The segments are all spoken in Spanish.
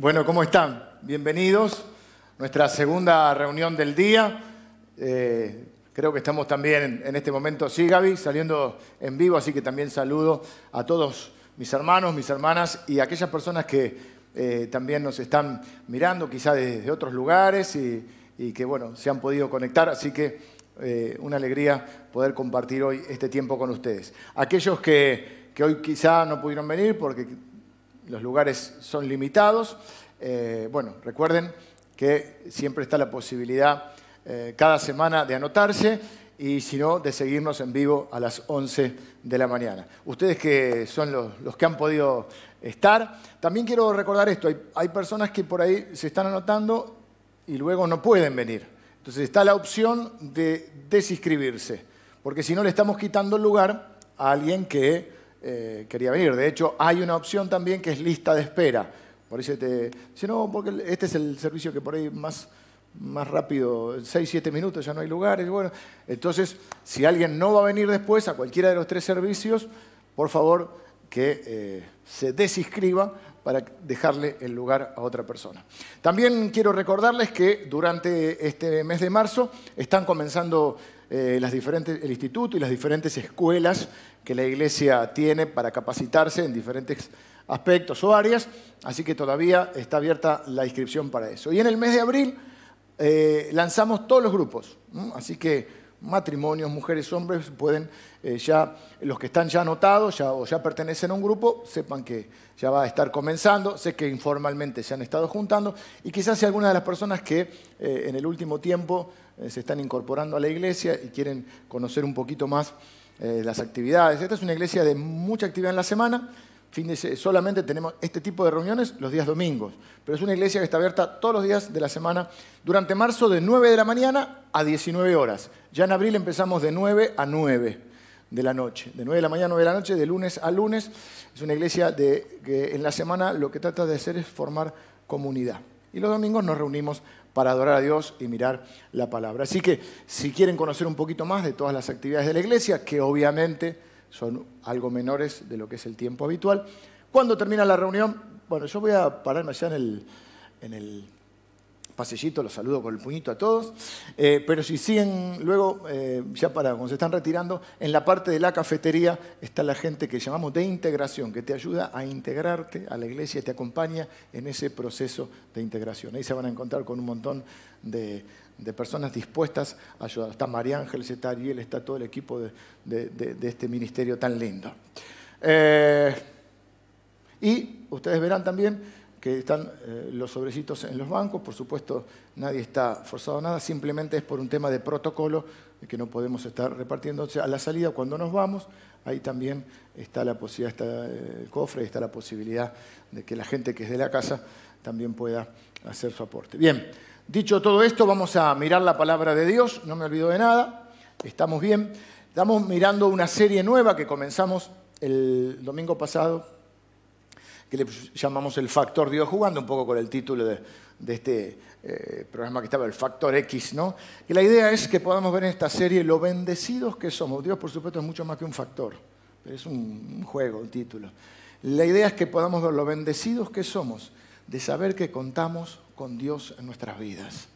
Bueno, ¿cómo están? Bienvenidos. Nuestra segunda reunión del día. Eh, creo que estamos también en este momento, sí, Gaby, saliendo en vivo, así que también saludo a todos mis hermanos, mis hermanas y aquellas personas que eh, también nos están mirando, quizá desde otros lugares y, que, bueno, se han podido conectar. Así que eh, una alegría poder compartir hoy este tiempo con ustedes. Aquellos que, que hoy quizá no pudieron venir porque los lugares son limitados. Eh, bueno, recuerden que siempre está la posibilidad eh, cada semana de anotarse y si no, de seguirnos en vivo a las 11 de la mañana. Ustedes que son los, que han podido estar, también quiero recordar esto, hay, hay personas que por ahí se están anotando y luego no pueden venir. Entonces está la opción de desinscribirse, porque si no le estamos quitando el lugar a alguien que eh, quería venir. De hecho, hay una opción también que es lista de espera. Por eso te dice, no, porque este es el servicio que por ahí más, más rápido, 6, 7 minutos, ya no hay lugares. Bueno, entonces, si alguien no va a venir después a cualquiera de los tres servicios, por favor que eh, se desinscriba para dejarle el lugar a otra persona. También quiero recordarles que durante este mes de marzo están comenzando eh, las diferentes, el instituto y las diferentes escuelas que la iglesia tiene para capacitarse en diferentes aspectos o áreas, así que todavía está abierta la inscripción para eso. Y en el mes de abril eh, lanzamos todos los grupos, así que matrimonios, mujeres, hombres, pueden eh, ya, los que están ya anotados ya, o ya pertenecen a un grupo, sepan que ya va a estar comenzando, sé que informalmente se han estado juntando y quizás si alguna de las personas que eh, en el último tiempo se están incorporando a la iglesia y quieren conocer un poquito más eh, las actividades. Esta es una iglesia de mucha actividad en la semana. Solamente tenemos este tipo de reuniones los días domingos, pero es una iglesia que está abierta todos los días de la semana durante marzo de 9 de la mañana a 19 horas. Ya en abril empezamos de 9 a 9 de la noche, de 9 de la mañana a 9 de la noche, de lunes a lunes. Es una iglesia de, que en la semana lo que trata de hacer es formar comunidad. Y los domingos nos reunimos para adorar a Dios y mirar la palabra. Así que si quieren conocer un poquito más de todas las actividades de la iglesia, que obviamente son algo menores de lo que es el tiempo habitual, cuando termina la reunión, bueno, yo voy a pararme allá en el, en el pasillito, los saludo con el puñito a todos, eh, pero si siguen luego, eh, ya para cuando se están retirando, en la parte de la cafetería está la gente que llamamos de integración, que te ayuda a integrarte a la iglesia te acompaña en ese proceso de integración. Ahí se van a encontrar con un montón de, personas dispuestas a ayudar. Está María Ángeles, está Ariel, está todo el equipo de, este ministerio tan lindo. Eh, y ustedes verán también que están eh, los sobrecitos en los bancos. Por supuesto, nadie está forzado a nada, simplemente es por un tema de protocolo que no podemos estar repartiendo. a la salida, cuando nos vamos, ahí también está la posibilidad, está eh, el cofre, está la posibilidad de que la gente que es de la casa también pueda hacer su aporte. Bien, dicho todo esto, vamos a mirar la palabra de Dios. No me olvido de nada, estamos bien. Estamos mirando una serie nueva que comenzamos el domingo pasado que le llamamos el factor Dios, jugando un poco con el título de, este eh, programa que estaba, el factor X, ¿no? Y la idea es que podamos ver en esta serie lo bendecidos que somos. Dios, por supuesto, es mucho más que un factor, es un, juego, un título. La idea es que podamos ver lo bendecidos que somos de saber que contamos con Dios en nuestras vidas.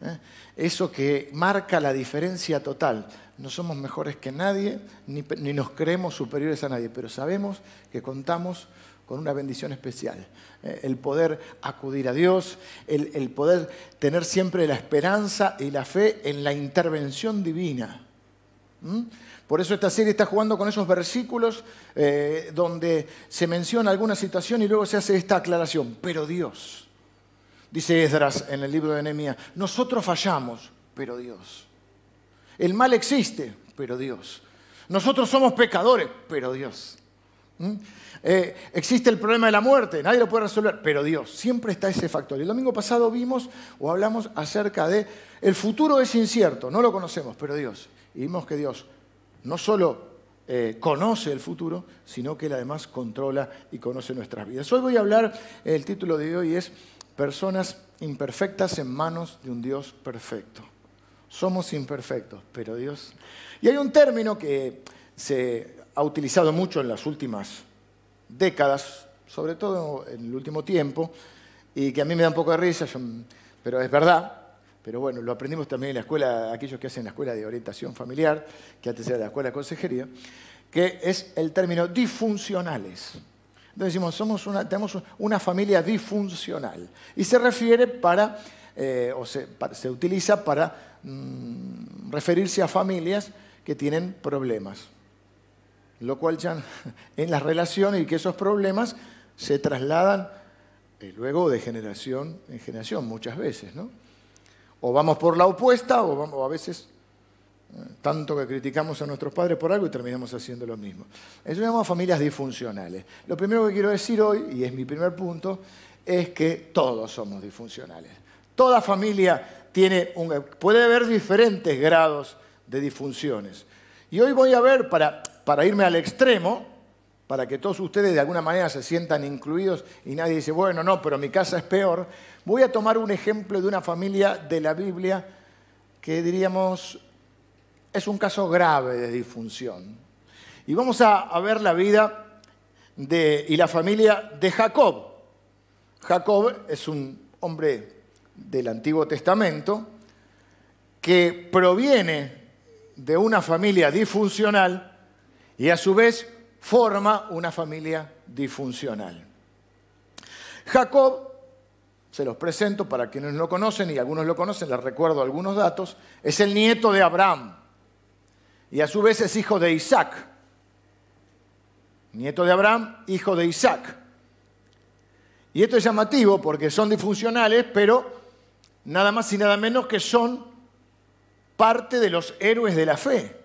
¿eh? Eso que marca la diferencia total. No somos mejores que nadie, ni, ni nos creemos superiores a nadie, pero sabemos que contamos con una bendición especial. Eh, el poder acudir a Dios, el, poder tener siempre la esperanza y la fe en la intervención divina. Por eso esta serie está jugando con esos versículos eh, donde se menciona alguna situación y luego se hace esta aclaración. Pero Dios, dice Esdras en el libro de Nehemías, nosotros fallamos, pero Dios. El mal existe, pero Dios. Nosotros somos pecadores, pero Dios. ¿Mm? Eh, existe el problema de la muerte, nadie lo puede resolver, pero Dios, siempre está ese factor. El domingo pasado vimos o hablamos acerca de el futuro es incierto, no lo conocemos, pero Dios. Y vimos que Dios no solo eh, conoce el futuro, sino que Él además controla y conoce nuestras vidas. Hoy voy a hablar, el título de hoy es Personas imperfectas en manos de un Dios perfecto. Somos imperfectos, pero Dios... Y hay un término que se ha utilizado mucho en las últimas décadas, sobre todo en el último tiempo, y que a mí me da un poco de risa, pero es verdad. Pero bueno, lo aprendimos también en la escuela, aquellos que hacen la escuela de orientación familiar, que antes era la escuela de consejería, que es el término disfuncionales. Entonces decimos, somos una, tenemos una familia disfuncional. Y se refiere para, eh, o se, se, utiliza para mm, referirse a familias que tienen problemas. Lo cual ya en las relaciones y que esos problemas se trasladan eh, luego de generación en generación muchas veces, ¿no? O vamos por la opuesta o, vamos, a veces tanto que criticamos a nuestros padres por algo y terminamos haciendo lo mismo. Eso llamamos familias disfuncionales. Lo primero que quiero decir hoy, y es mi primer punto, es que todos somos disfuncionales. Toda familia tiene un, puede haber diferentes grados de disfunciones. Y hoy voy a ver, para, para irme al extremo, para que todos ustedes de alguna manera se sientan incluidos y nadie dice, bueno, no, pero mi casa es peor, voy a tomar un ejemplo de una familia de la Biblia que diríamos es un caso grave de disfunción. Y vamos a, ver la vida y la familia de Jacob. Jacob es un hombre del Antiguo Testamento que proviene de una familia disfuncional y a su vez forma una familia disfuncional. Jacob, se los presento para quienes lo conocen y algunos lo conocen, les recuerdo algunos datos, es el nieto de Abraham y a su vez es hijo de Isaac. Nieto de Abraham, hijo de Isaac. Y esto es llamativo porque son disfuncionales, pero nada más y nada menos que son parte de los héroes de la fe.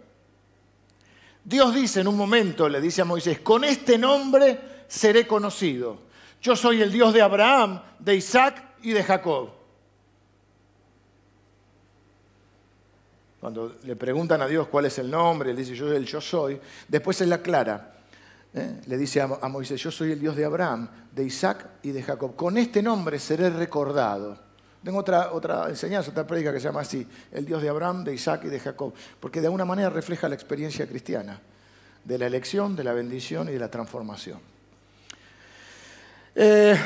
Dios dice en un momento, le dice a Moisés, con este nombre seré conocido. Yo soy el Dios de Abraham, de Isaac y de Jacob. Cuando le preguntan a Dios cuál es el nombre, él dice, yo el yo soy. Después él aclara, ¿eh? le dice a, Moisés, yo soy el Dios de Abraham, de Isaac y de Jacob. Con este nombre seré recordado. Tengo otra, otra enseñanza, otra prédica que se llama así, el Dios de Abraham, de Isaac y de Jacob, porque de alguna manera refleja la experiencia cristiana, de la elección, de la bendición y de la transformación. Eh,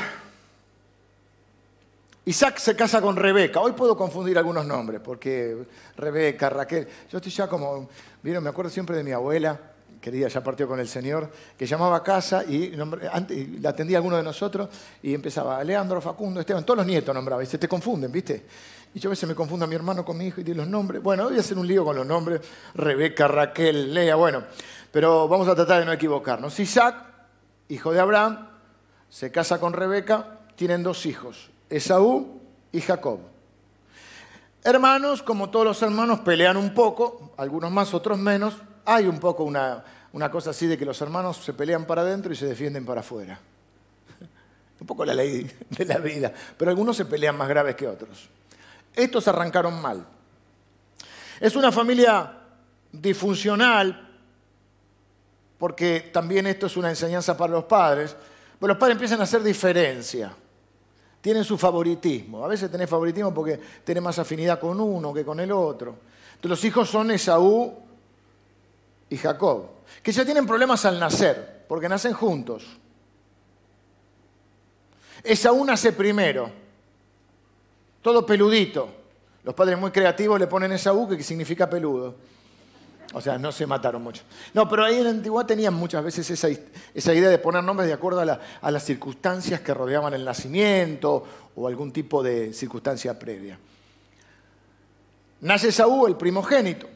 Isaac se casa con Rebeca. Hoy puedo confundir algunos nombres, porque Rebeca, Raquel. Yo estoy ya como, vieron, me acuerdo siempre de mi abuela, querida, ya partió con el Señor, que llamaba a casa y, la atendía a alguno de nosotros y empezaba, Leandro, Facundo, Esteban, todos los nietos nombraba y se te confunden, ¿viste? Y yo a veces me confundo mi hermano con mi hijo y digo los nombres. Bueno, voy a hacer un lío con los nombres, Rebeca, Raquel, Lea, bueno, pero vamos a tratar de no equivocarnos. Isaac, hijo de Abraham, se casa con Rebeca, tienen dos hijos, Esaú y Jacob. Hermanos, como todos los hermanos, pelean un poco, algunos más, otros menos, hay un poco una, cosa así de que los hermanos se pelean para adentro y se defienden para afuera. Un poco la ley de la vida, pero algunos se pelean más graves que otros. Estos arrancaron mal. Es una familia disfuncional, porque también esto es una enseñanza para los padres, pero los padres empiezan a hacer diferencia. Tienen su favoritismo. A veces tenés favoritismo porque tenés más afinidad con uno que con el otro. Entonces, los hijos son Esaú y Jacob, que ya tienen problemas al nacer, porque nacen juntos. Esaú nace primero, todo peludito. Los padres muy creativos le ponen Esaú, que significa peludo. O sea, no se mataron mucho. No, pero ahí en la antigüedad tenían muchas veces esa, idea de poner nombres de acuerdo a, a, las circunstancias que rodeaban el nacimiento o algún tipo de circunstancia previa. Nace Saúl, el primogénito.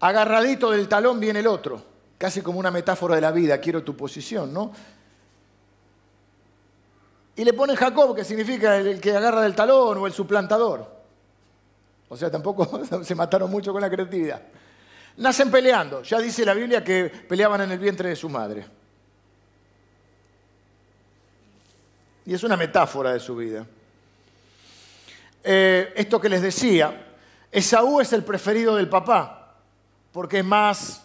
Agarradito del talón viene el otro, casi como una metáfora de la vida, quiero tu posición, ¿no? Y le pone Jacob, que significa el que agarra del talón o el suplantador. O sea, tampoco se mataron mucho con la creatividad. Nacen peleando, ya dice la Biblia que peleaban en el vientre de su madre. Y es una metáfora de su vida. Eh, esto que les decía, Esaú es el preferido del papá porque es más,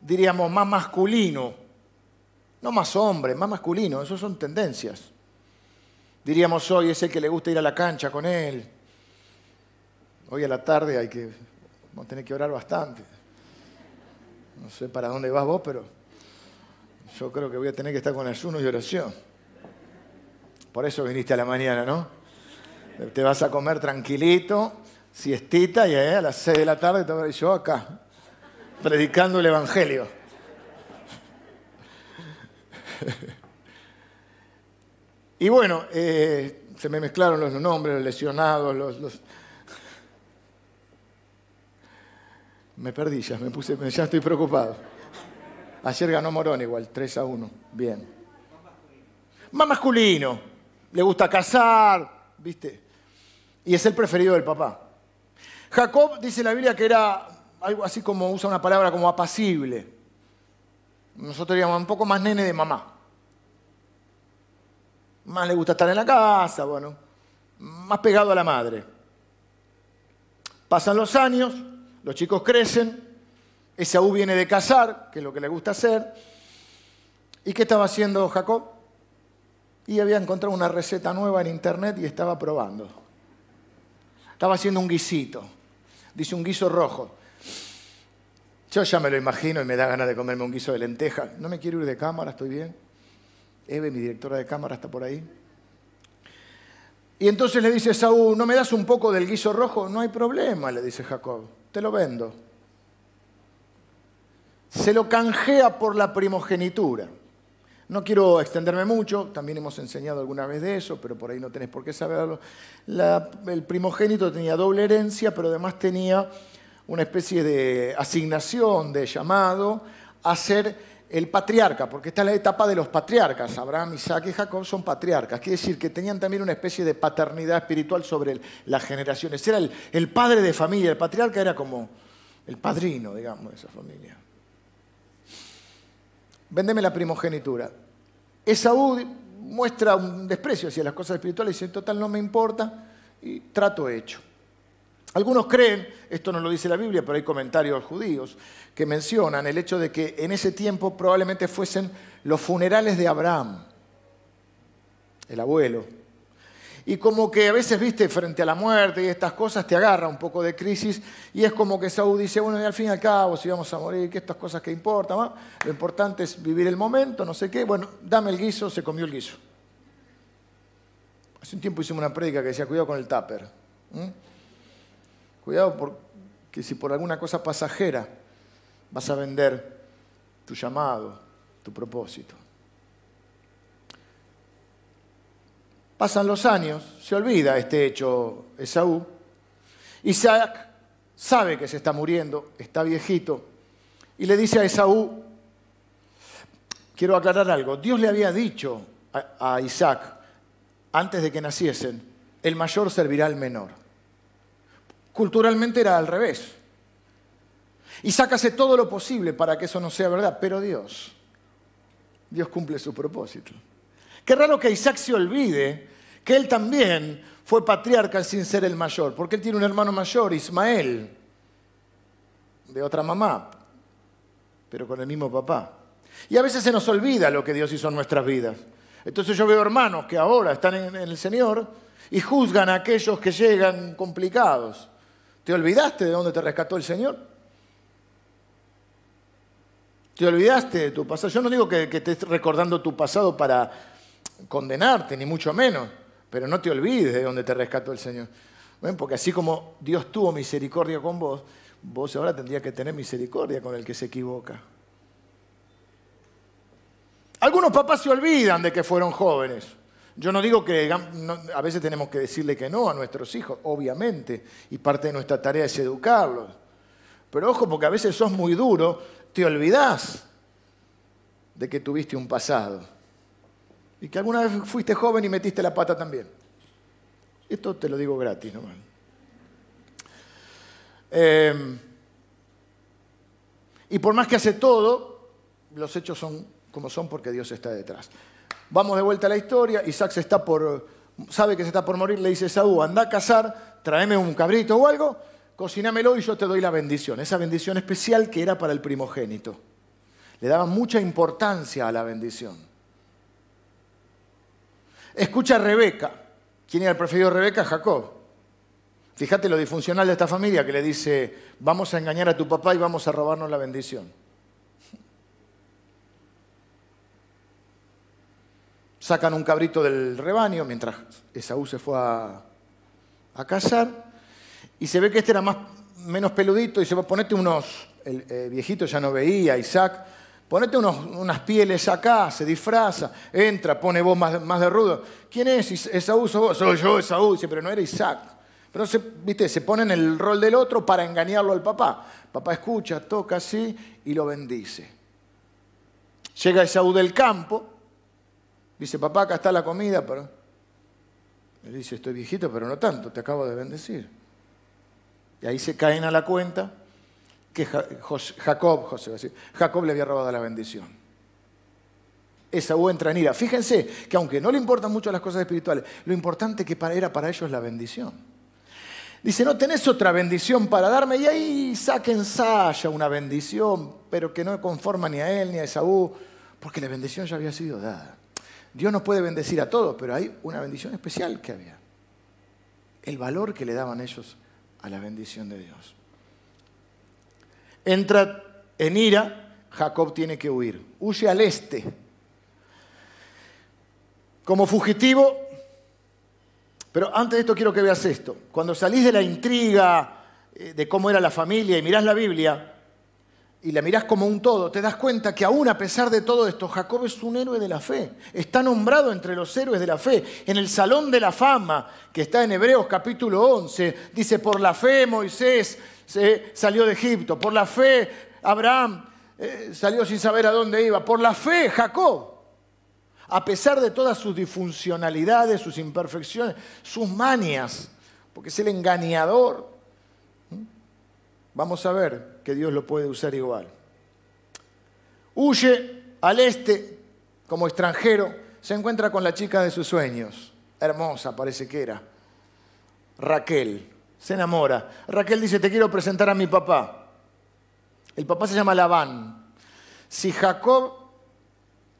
diríamos, más masculino. No más hombre, más masculino, eso son tendencias. Diríamos hoy es el que le gusta ir a la cancha con él. Hoy a la tarde hay que, vamos a tener que orar bastante. No sé para dónde vas vos, pero yo creo que voy a tener que estar con ayuno y oración. Por eso viniste a la mañana, ¿no? Te vas a comer tranquilito, siestita, y a las 6 de la tarde te yo acá, predicando el Evangelio. Y bueno, eh, se me mezclaron los nombres, los lesionados, los, Me perdí ya, me puse, ya estoy preocupado. Ayer ganó Morón igual, 3 a 1. Bien. Más masculino. Le gusta cazar, ¿viste? Y es el preferido del papá. Jacob dice la Biblia que era algo así como usa una palabra como apacible. Nosotros diríamos un poco más nene de mamá. Más le gusta estar en la casa, bueno, más pegado a la madre. Pasan los años, los chicos crecen, Esaú viene de cazar, que es lo que le gusta hacer. ¿Y qué estaba haciendo Jacob? Y había encontrado una receta nueva en internet y estaba probando. Estaba haciendo un guisito. Dice un guiso rojo. Yo ya me lo imagino y me da ganas de comerme un guiso de lenteja. No me quiero ir de cámara, estoy bien. Eve, mi directora de cámara, está por ahí. Y entonces le dice Saúl, ¿no me das un poco del guiso rojo? No hay problema, le dice Jacob, te lo vendo. Se lo canjea por la primogenitura. No quiero extenderme mucho, también hemos enseñado alguna vez de eso, pero por ahí no tenés por qué saberlo. el primogénito tenía doble herencia, pero además tenía una especie de asignación, de llamado a ser el patriarca, porque está en la etapa de los patriarcas. Abraham, Isaac y Jacob son patriarcas. Quiere decir que tenían también una especie de paternidad espiritual sobre las generaciones. Era el, padre de familia, el patriarca era como el padrino, digamos, de esa familia. Véndeme la primogenitura. Esaú muestra un desprecio hacia las cosas espirituales y dice, total no me importa, y trato hecho. Algunos creen, esto no lo dice la Biblia, pero hay comentarios judíos que mencionan el hecho de que en ese tiempo probablemente fuesen los funerales de Abraham, el abuelo. Y como que a veces, viste, frente a la muerte y estas cosas te agarra un poco de crisis y es como que Saúl dice, bueno, y al fin y al cabo, si vamos a morir, que estas cosas que importan, lo importante es vivir el momento, no sé qué, bueno, dame el guiso, se comió el guiso. Hace un tiempo hicimos una prédica que decía, cuidado con el tupper. Cuidado porque si por alguna cosa pasajera vas a vender tu llamado, tu propósito. Pasan los años, se olvida este hecho Esaú. Isaac sabe que se está muriendo, está viejito, y le dice a Esaú, quiero aclarar algo, Dios le había dicho a, Isaac, antes de que naciesen, el mayor servirá al menor. Culturalmente era al revés. Isaac hace todo lo posible para que eso no sea verdad, pero Dios, Dios cumple su propósito. Qué raro que Isaac se olvide que él también fue patriarca sin ser el mayor, porque él tiene un hermano mayor, Ismael, de otra mamá, pero con el mismo papá. Y a veces se nos olvida lo que Dios hizo en nuestras vidas. Entonces yo veo hermanos que ahora están en el Señor y juzgan a aquellos que llegan complicados. ¿Te olvidaste de dónde te rescató el Señor? ¿Te olvidaste de tu pasado? Yo no digo que, estés recordando tu pasado para condenarte, ni mucho menos, pero no te olvides de dónde te rescató el Señor. Porque así como Dios tuvo misericordia con vos, vos ahora tendrías que tener misericordia con el que se equivoca. Algunos papás se olvidan de que fueron jóvenes. Yo no digo que a veces tenemos que decirle que no a nuestros hijos, obviamente, y parte de nuestra tarea es educarlos. Pero ojo, porque a veces sos muy duro, te olvidás de que tuviste un pasado. Y que alguna vez fuiste joven y metiste la pata también. Esto te lo digo gratis, ¿no? Em, y por más que hace todo, los hechos son como son porque Dios está detrás. Vamos de vuelta a la historia. Isaac está por, sabe que se está por morir. Le dice Saúl, anda a cazar, tráeme un cabrito o algo, cocinámelo y yo te doy la bendición. Esa bendición especial que era para el primogénito. Le daba mucha importancia a la bendición. Escucha a Rebeca. ¿Quién era el preferido Rebeca? Jacob. Fíjate lo disfuncional de esta familia que le dice, vamos a engañar a tu papá y vamos a robarnos la bendición. Sacan un cabrito del rebaño mientras Esaú se fue a, a cazar y se ve que este era más, menos peludito y se va ponete unos, el viejito ya no veía, Isaac, ponete unos, unas pieles acá, se disfraza, entra, pone voz más, más de rudo. ¿Quién es? Esaú, soy yo, Esaú, dice, pero no era Isaac. Pero se, ¿viste? se pone en el rol del otro para engañarlo al papá. Papá escucha, toca así y lo bendice. Llega Esaú del campo, Dice, papá, acá está la comida, pero... Le dice, estoy viejito, pero no tanto, te acabo de bendecir. Y ahí se caen a la cuenta que Jacob, Jacob le había robado la bendición. Esaú entra en ira. Fíjense que aunque no le importan mucho las cosas espirituales, lo importante que era para ellos la bendición. Dice, no tenés otra bendición para darme. Y ahí saquen Saya una bendición, pero que no conforma ni a él ni a Esaú, porque la bendición ya había sido dada. Dios nos puede bendecir a todos, pero hay una bendición especial que había. El valor que le daban ellos a la bendición de Dios. Entra en ira, Jacob tiene que huir. Huye al este. Como fugitivo, pero antes de esto quiero que veas esto. Cuando salís de la intriga eh, de cómo era la familia y mirás la Biblia, y la mirás como un todo, te das cuenta que aún a pesar de todo esto, Jacob es un héroe de la fe. Está nombrado entre los héroes de la fe. En el Salón de la Fama, que está en Hebreos capítulo 11, dice, por la fe Moisés salió de Egipto, por la fe Abraham eh, salió sin saber a dónde iba, por la fe Jacob. A pesar de todas sus disfuncionalidades, sus imperfecciones, sus manias, porque es el engañador, vamos a ver que Dios lo puede usar igual. Huye al este como extranjero, se encuentra con la chica de sus sueños, hermosa parece que era, Raquel, se enamora. Raquel dice, te quiero presentar a mi papá. El papá se llama Labán. Si Jacob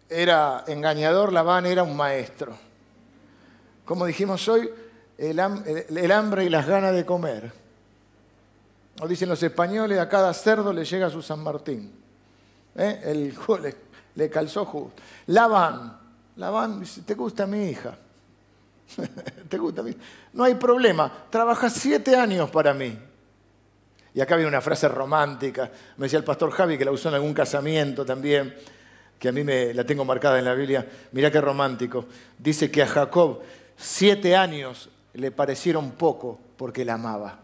era engañador, Labán era un maestro. Como dijimos hoy, el, hambre y las ganas de comer. O dicen los españoles, a cada cerdo le llega su San Martín. ¿Eh? El, le, le calzó justo. Labán, Labán dice, ¿te gusta mi hija? ¿Te gusta mi No hay problema, trabaja siete años para mí. Y acá viene una frase romántica, me decía el pastor Javi que la usó en algún casamiento también, que a mí me la tengo marcada en la Biblia. Mirá qué romántico. Dice que a Jacob siete años le parecieron poco porque la amaba.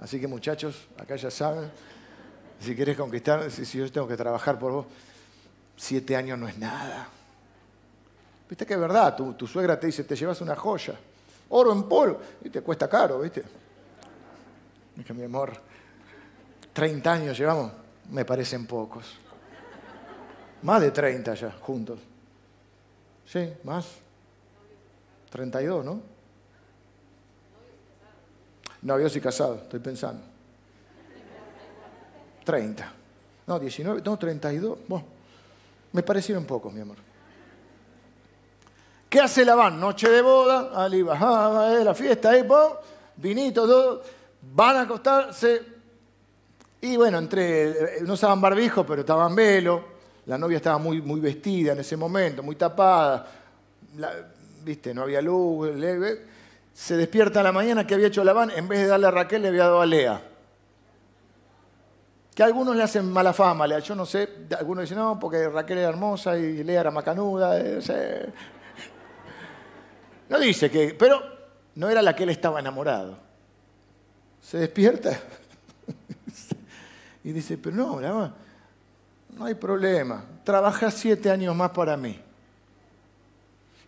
Así que muchachos, acá ya saben, si quieres conquistar, si, yo tengo que trabajar por vos, siete años no es nada. Viste que es verdad, tu, suegra te dice, te llevas una joya, oro en polvo, y te cuesta caro, ¿viste? Dije, mi amor, 30 años llevamos, me parecen pocos. Más de 30 ya, juntos. Sí, más. 32, ¿no? Novios y casados, estoy pensando. 30. No, 19, no, 32. Bueno, me parecieron pocos, mi amor. ¿Qué hace Labán? Noche de boda, Ali bajaba, la fiesta, ahí, vinito, todo. Van a acostarse. Y bueno, entre, no usaban barbijo, pero estaban velo. La novia estaba muy, muy vestida en ese momento, muy tapada. Viste, no había luz. Se despierta a la mañana que había hecho Labán, en vez de darle a Raquel le había dado a Lea. Que algunos le hacen mala fama, Lea. Yo no sé, algunos dicen, no, porque Raquel era hermosa y Lea era macanuda. No dice que, pero no era la que él estaba enamorado. Se despierta y dice, pero no, no hay problema, trabaja siete años más para mí.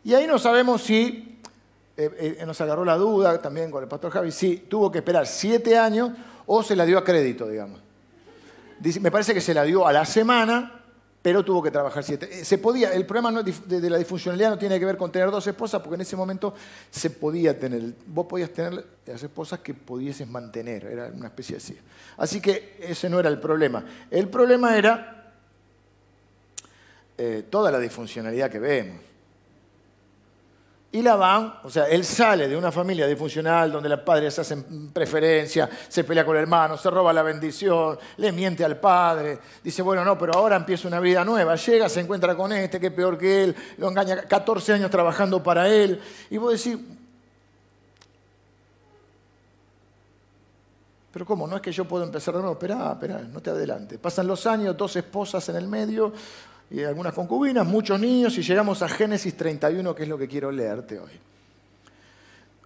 Y ahí no sabemos si eh, eh, nos agarró la duda también con el pastor Javi, sí, tuvo que esperar siete años o se la dio a crédito, digamos. me parece que se la dio a la semana, pero tuvo que trabajar siete. Eh, se podía, el problema de, la disfuncionalidad no tiene que ver con tener dos esposas, porque en ese momento se podía tener, vos podías tener las esposas que pudieses mantener, era una especie así. Así que ese no era el problema. El problema era toda la disfuncionalidad que vemos Y Labán, o sea, él sale de una familia disfuncional donde los padres hacen preferencia, se pelea con el hermano, se roba la bendición, le miente al padre. Dice, bueno, no, pero ahora empieza una vida nueva. Llega, se encuentra con este, que es peor que él, lo engaña 14 años trabajando para él. Y vos decís, pero ¿cómo? No es que yo puedo empezar de nuevo. Espera, espera, no te adelante. Pasan los años, dos esposas en el medio, y algunas concubinas, muchos niños, y llegamos a Génesis 31, que es lo que quiero leerte hoy.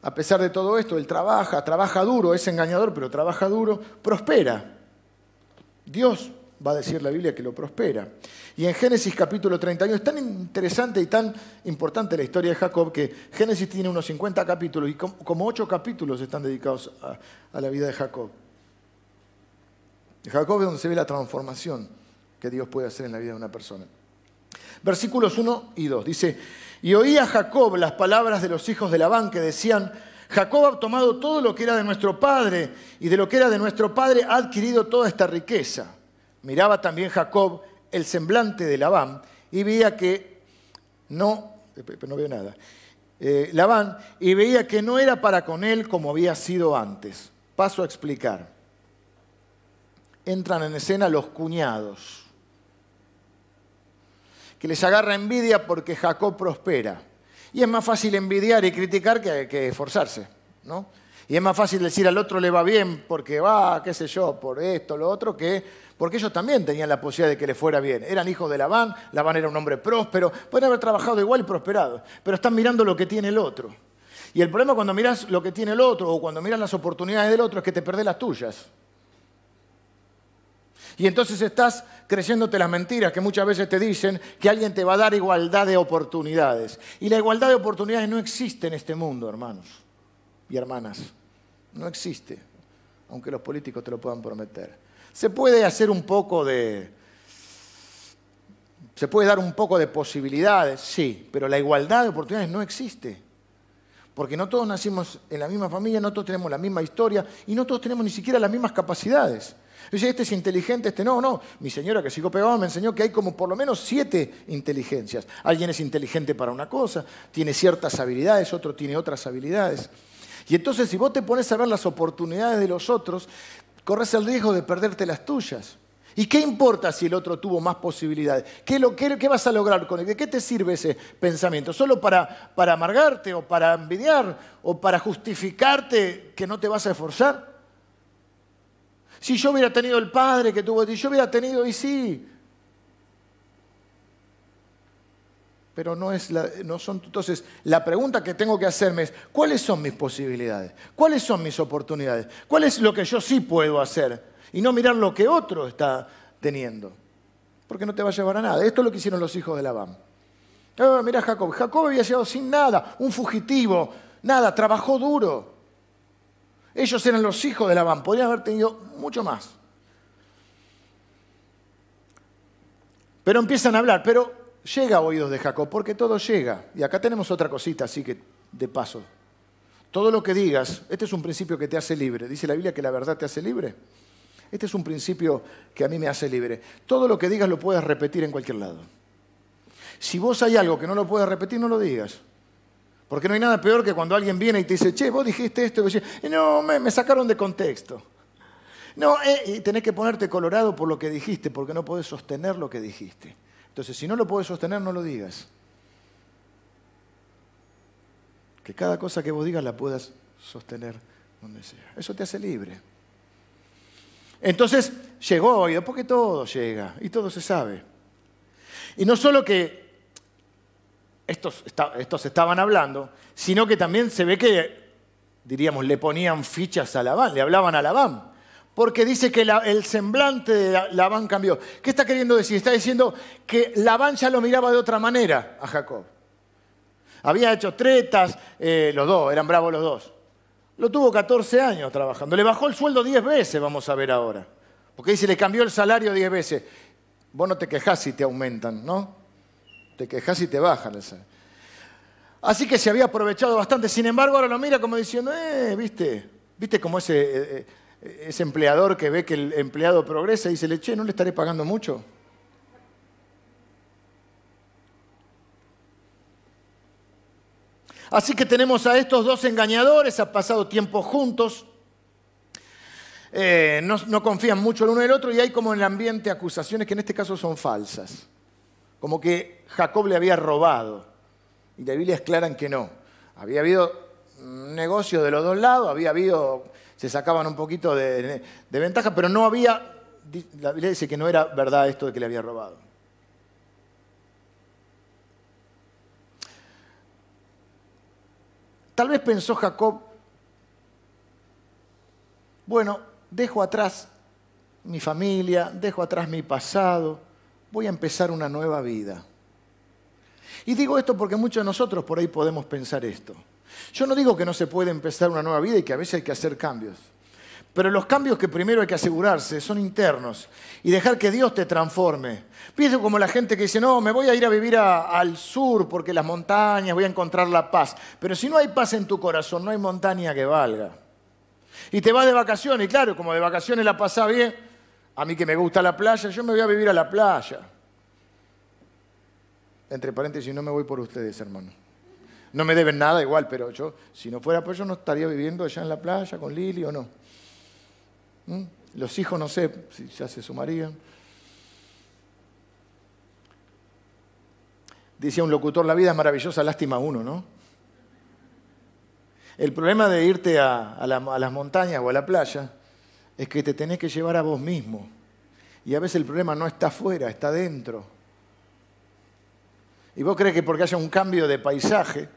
A pesar de todo esto, él trabaja, trabaja duro, es engañador, pero trabaja duro, prospera. Dios va a decir la Biblia que lo prospera. Y en Génesis capítulo 31 es tan interesante y tan importante la historia de Jacob que Génesis tiene unos 50 capítulos y como 8 capítulos están dedicados a, la vida de Jacob. Jacob es donde se ve la transformación que Dios puede hacer en la vida de una persona. Versículos 1 y 2. Dice, y oía Jacob las palabras de los hijos de Labán que decían, Jacob ha tomado todo lo que era de nuestro padre y de lo que era de nuestro padre ha adquirido toda esta riqueza. Miraba también Jacob el semblante de Labán y veía que no, no veo nada, eh, Labán, y veía que no era para con él como había sido antes. Paso a explicar. Entran en escena los cuñados que les agarra envidia porque Jacob prospera. Y es más fácil envidiar y criticar que, esforzarse, ¿no? Y es más fácil decir al otro le va bien porque va, qué sé yo, por esto, lo otro, que porque ellos también tenían la posibilidad de que le fuera bien. Eran hijos de Labán, Labán era un hombre próspero, pueden haber trabajado igual y prosperado, pero están mirando lo que tiene el otro. Y el problema cuando miras lo que tiene el otro o cuando miras las oportunidades del otro es que te perdés las tuyas. Y entonces estás creyéndote las mentiras que muchas veces te dicen que alguien te va a dar igualdad de oportunidades. Y la igualdad de oportunidades no existe en este mundo, hermanos y hermanas. No existe, aunque los políticos te lo puedan prometer. Se puede hacer un poco de... Se puede dar un poco de posibilidades, sí, pero la igualdad de oportunidades no existe. Porque no todos nacimos en la misma familia, no todos tenemos la misma historia y no todos tenemos ni siquiera las mismas capacidades. Dice, este es inteligente, este no, no. Mi señora que sigo pegado me enseñó que hay como por lo menos siete inteligencias. Alguien es inteligente para una cosa, tiene ciertas habilidades, otro tiene otras habilidades. Y entonces si vos te pones a ver las oportunidades de los otros, corres el riesgo de perderte las tuyas. ¿Y qué importa si el otro tuvo más posibilidades? ¿Qué, vas a lograr con él? ¿De qué te sirve ese pensamiento? ¿Solo para, para amargarte o para envidiar o para justificarte que no te vas a esforzar? Si yo hubiera tenido el padre que tuvo, si yo hubiera tenido, y sí. Pero no es la, no son. Entonces, la pregunta que tengo que hacerme es: ¿cuáles son mis posibilidades? ¿Cuáles son mis oportunidades? ¿Cuál es lo que yo sí puedo hacer? Y no mirar lo que otro está teniendo. Porque no te va a llevar a nada. Esto es lo que hicieron los hijos de Labán. Oh, mira Jacob. Jacob había llegado sin nada, un fugitivo, nada, trabajó duro. Ellos eran los hijos de Labán, podrían haber tenido mucho más. Pero empiezan a hablar, pero llega a oídos de Jacob, porque todo llega. Y acá tenemos otra cosita, así que de paso. Todo lo que digas, este es un principio que te hace libre. Dice la Biblia que la verdad te hace libre. Este es un principio que a mí me hace libre. Todo lo que digas lo puedes repetir en cualquier lado. Si vos hay algo que no lo puedes repetir, no lo digas. Porque no hay nada peor que cuando alguien viene y te dice, che, vos dijiste esto, y vos no, me, sacaron de contexto. No, eh, y tenés que ponerte colorado por lo que dijiste, porque no podés sostener lo que dijiste. Entonces, si no lo podés sostener, no lo digas. Que cada cosa que vos digas la puedas sostener donde sea. Eso te hace libre. Entonces, llegó oído, porque todo llega y todo se sabe. Y no solo que estos, estaban hablando, sino que también se ve que, diríamos, le ponían fichas a Labán, le hablaban a Labán. Porque dice que el semblante de Labán cambió. ¿Qué está queriendo decir? Está diciendo que Labán ya lo miraba de otra manera a Jacob. Había hecho tretas, eh, los dos, eran bravos los dos. Lo tuvo 14 años trabajando. Le bajó el sueldo 10 veces, vamos a ver ahora. Porque dice, le cambió el salario 10 veces. Vos no te quejás si te aumentan, ¿no? Te quejas y te bajan. Así que se había aprovechado bastante. Sin embargo, ahora lo mira como diciendo, eh, viste, viste como ese, eh, eh, ese empleador que ve que el empleado progresa y dice, le, che, ¿no le estaré pagando mucho? Así que tenemos a estos dos engañadores, han pasado tiempo juntos, eh, no, no, confían mucho el uno en el otro y hay como en el ambiente acusaciones que en este caso son falsas. Como que Jacob le había robado. Y la Biblia es clara que no. Había habido un negocio de los dos lados, había habido, se sacaban un poquito de, de ventaja, pero no había, la Biblia dice que no era verdad esto de que le había robado. Tal vez pensó Jacob, bueno, dejo atrás mi familia, dejo atrás mi pasado, voy a empezar una nueva vida. Y digo esto porque muchos de nosotros por ahí podemos pensar esto. Yo no digo que no se puede empezar una nueva vida y que a veces hay que hacer cambios. Pero los cambios que primero hay que asegurarse son internos y dejar que Dios te transforme. Pienso como la gente que dice, no, me voy a ir a vivir al sur porque las montañas, voy a encontrar la paz. Pero si no hay paz en tu corazón, no hay montaña que valga. Y te vas de vacaciones, y claro, como de vacaciones la pasás bien, a mí que me gusta la playa, yo me voy a vivir a la playa. Entre paréntesis, no me voy por ustedes, hermano. No me deben nada igual, pero yo, si no fuera por yo, no estaría viviendo allá en la playa con Lili o no. ¿Mm? Los hijos no sé si ya se sumarían. Decía un locutor, la vida es maravillosa, lástima uno, ¿no? El problema de irte a, a las montañas o a la playa es que te tenés que llevar a vos mismo. Y a veces el problema no está afuera, está dentro. Y vos crees que porque haya un cambio de paisaje,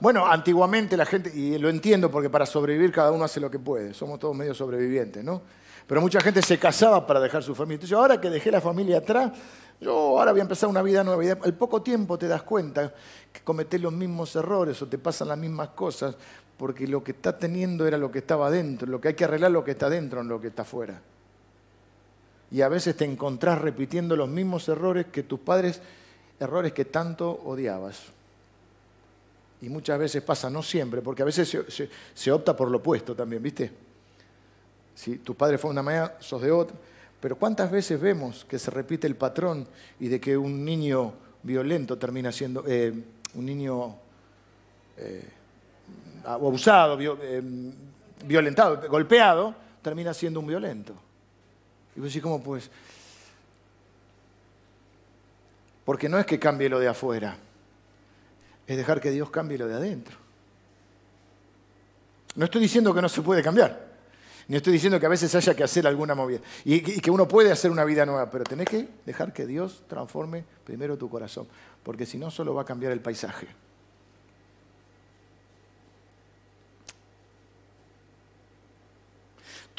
bueno, antiguamente la gente, y lo entiendo porque para sobrevivir cada uno hace lo que puede, somos todos medio sobrevivientes, ¿no? Pero mucha gente se casaba para dejar su familia. Entonces, ahora que dejé la familia atrás, yo ahora voy a empezar una vida nueva. Y al poco tiempo te das cuenta que cometés los mismos errores o te pasan las mismas cosas, porque lo que está teniendo era lo que estaba dentro. Lo que hay que arreglar lo que está dentro, no lo que está afuera. Y a veces te encontrás repitiendo los mismos errores que tus padres, errores que tanto odiabas. Y muchas veces pasa, no siempre, porque a veces se, opta por lo opuesto también, ¿viste? Si tus padres de una manera, sos de otra. Pero ¿cuántas veces vemos que se repite el patrón y de que un niño violento termina siendo, eh, un niño eh, abusado, eh, violentado, golpeado, termina siendo un violento? Y vos decís, ¿cómo pues? Porque no es que cambie lo de afuera es dejar que Dios cambie lo de adentro. No estoy diciendo que no se puede cambiar, ni estoy diciendo que a veces haya que hacer alguna movida y, que uno puede hacer una vida nueva, pero tenés que dejar que Dios transforme primero tu corazón, porque si no solo va a cambiar el paisaje.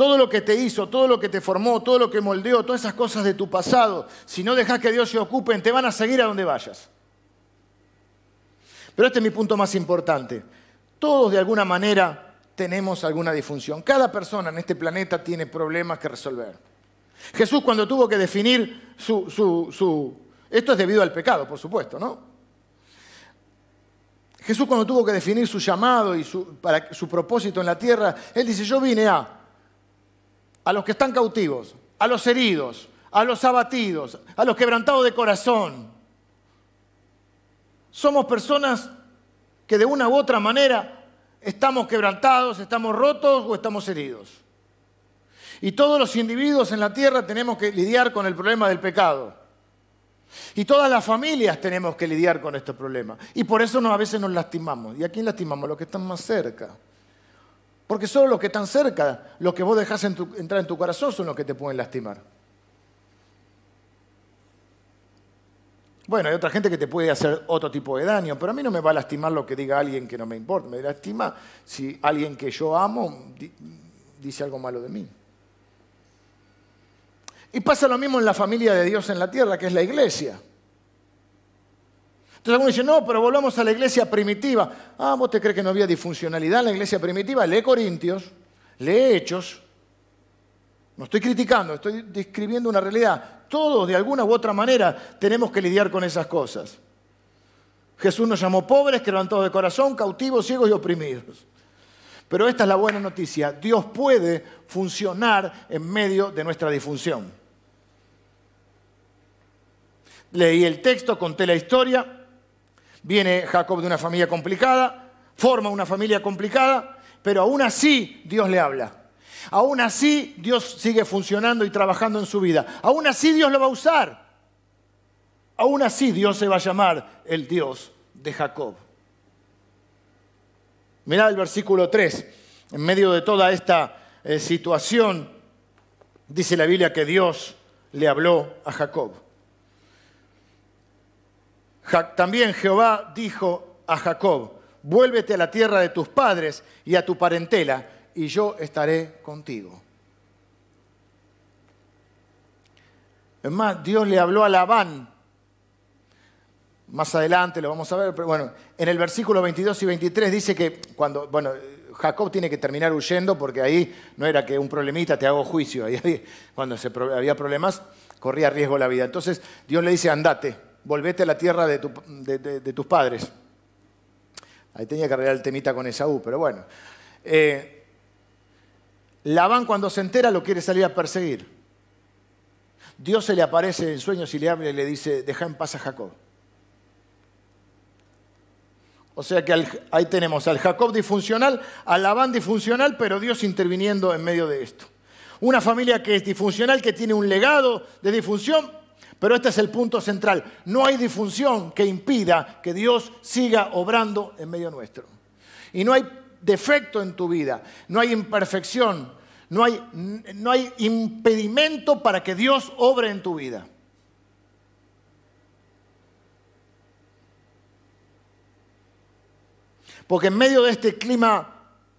Todo lo que te hizo, todo lo que te formó, todo lo que moldeó, todas esas cosas de tu pasado, si no dejas que Dios se ocupen, te van a seguir a donde vayas. Pero este es mi punto más importante. Todos de alguna manera tenemos alguna disfunción. Cada persona en este planeta tiene problemas que resolver. Jesús cuando tuvo que definir su, su, Esto es debido al pecado, por supuesto, ¿no? Jesús cuando tuvo que definir su llamado y su, para, su propósito en la tierra, Él dice, yo vine a, a los que están cautivos, a los heridos, a los abatidos, a los quebrantados de corazón, somos personas que de una u otra manera estamos quebrantados, estamos rotos o estamos heridos. Y todos los individuos en la tierra tenemos que lidiar con el problema del pecado. Y todas las familias tenemos que lidiar con este problema. Y por eso a veces nos lastimamos. ¿Y a quién lastimamos? Los que están más cerca. Porque solo los que están cerca, los que vos dejás entrar en tu corazón, son los que te pueden lastimar. Bueno, hay otra gente que te puede hacer otro tipo de daño, pero a mí no me va a lastimar lo que diga alguien que no me importa. Me lastima si alguien que yo amo dice algo malo de mí. Y pasa lo mismo en la familia de Dios en la tierra, que es la iglesia. Entonces algunos dicen, no, pero volvamos a la iglesia primitiva. Ah, vos te crees que no había disfuncionalidad en la iglesia primitiva. Lee Corintios, lee Hechos. No estoy criticando, estoy describiendo una realidad todos de alguna u otra manera tenemos que lidiar con esas cosas. Jesús nos llamó pobres, quebrantados de corazón, cautivos, ciegos y oprimidos. Pero esta es la buena noticia. Dios puede funcionar en medio de nuestra disfunción. Leí el texto, conté la historia, Viene Jacob de una familia complicada, forma una familia complicada, pero aún así Dios le habla. Aún así Dios sigue funcionando y trabajando en su vida. Aún así Dios lo va a usar. Aún así Dios se va a llamar el Dios de Jacob. Mirá el versículo 3. En medio de toda esta eh, situación, dice la Biblia que Dios le habló a Jacob. También Jehová dijo a Jacob, vuélvete a la tierra de tus padres y a tu parentela, y yo estaré contigo. Es más, Dios le habló a Labán. Más adelante lo vamos a ver, pero bueno, en el versículo 22 y 23 dice que cuando, bueno, Jacob tiene que terminar huyendo porque ahí no era que un problemita te hago juicio, ahí, cuando se, había problemas corría riesgo la vida. Entonces Dios le dice, andate, volvete a la tierra de, tus padres. Ahí tenía que arreglar el temita con Esaú, pero bueno. Eh, Labán cuando se entera lo quiere salir a perseguir. Dios se le aparece en sueños y le habla y le dice, deja en paz a Jacob. O sea que ahí tenemos al Jacob disfuncional, al Labán disfuncional, pero Dios interviniendo en medio de esto. Una familia que es disfuncional, que tiene un legado de disfunción, pero este es el punto central. No hay disfunción que impida que Dios siga obrando en medio nuestro. Y no hay defecto en tu vida, no hay imperfección, no hay, no hay impedimento para que Dios obre en tu vida. Porque en medio de este clima